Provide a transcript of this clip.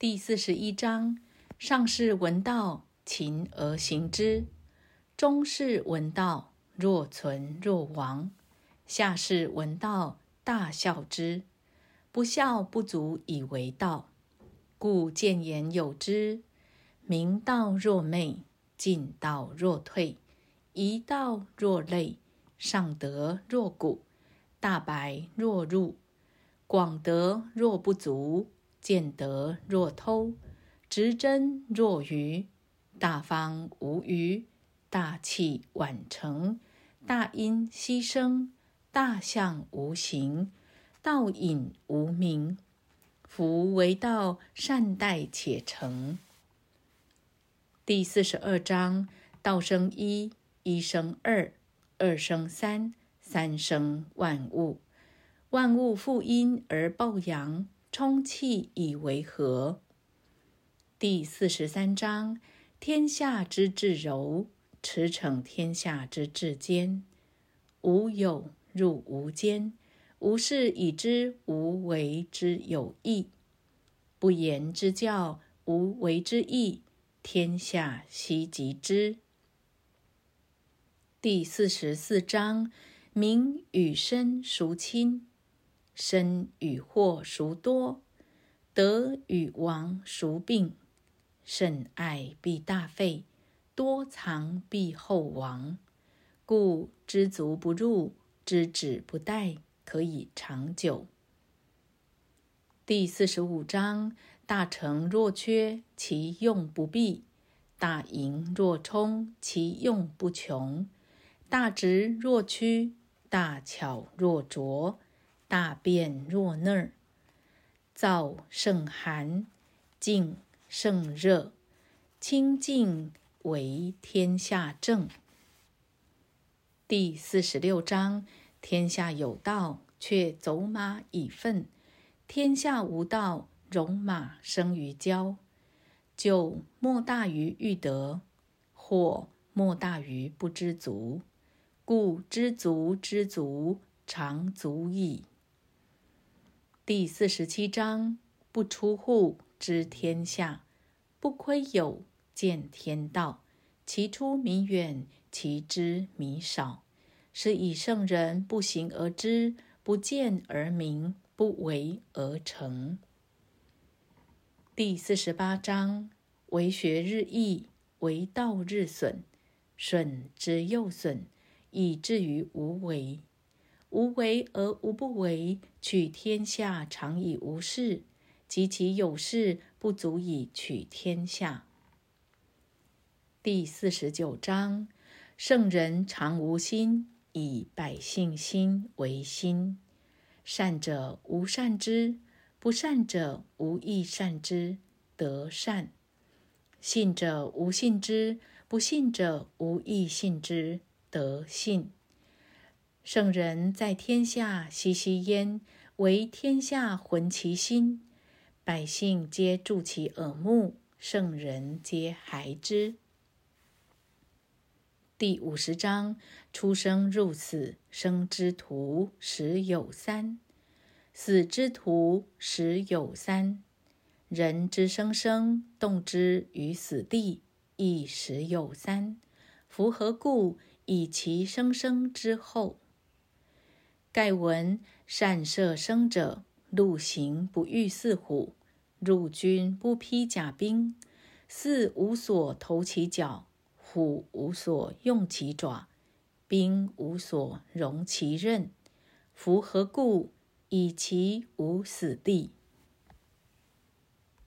第四十一章：上士闻道，勤而行之；中士闻道，若存若亡；下士闻道，大笑之。不孝不足以为道，故谏言有之：明道若昧，进道若退，一道若累，上德若谷，大白若入，广德若不足。见德若偷，执真若愚，大方无余，大器晚成，大音希声，大象无形，道隐无名。夫为道，善待且成。第四十二章：道生一，一生二，二生三，三生万物。万物负阴而抱阳。充气以为和。第四十三章：天下之至柔，驰骋天下之至坚。无有入无间，无事以知无为之有益。不言之教，无为之义，天下希及之。第四十四章：名与身孰亲？生与祸孰多？得与亡孰病？甚爱必大费，多藏必厚亡。故知足不入，知止不殆，可以长久。第四十五章：大成若缺，其用不弊；大盈若冲，其用不穷；大直若屈，大巧若拙。大便若嫩儿，燥胜寒，静胜热，清静为天下正。第四十六章：天下有道，却走马以粪；天下无道，戎马生于郊。就莫大于欲得，或莫大于不知足。故知足知足，常足矣。第四十七章：不出户知天下，不窥有见天道。其出弥远，其知弥少。是以圣人不行而知，不见而明，不为而成。第四十八章：为学日益，为道日损。损之又损，以至于无为。无为而无不为，取天下常以无事；及其有事，不足以取天下。第四十九章：圣人常无心，以百姓心为心。善者无善之，不善者无亦善之，得善；信者无信之，不信者无亦信之，得信。圣人在天下熙熙焉，为天下浑其心。百姓皆助其耳目，圣人皆孩之。第五十章：出生入死，生之徒十有三；死之徒十有三。人之生生，动之于死地，亦十有三。夫何故？以其生生之后。盖闻善射生者，陆行不遇四虎；入军不披甲兵。四无所投其脚，虎无所用其爪，兵无所容其刃。夫何故？以其无死地。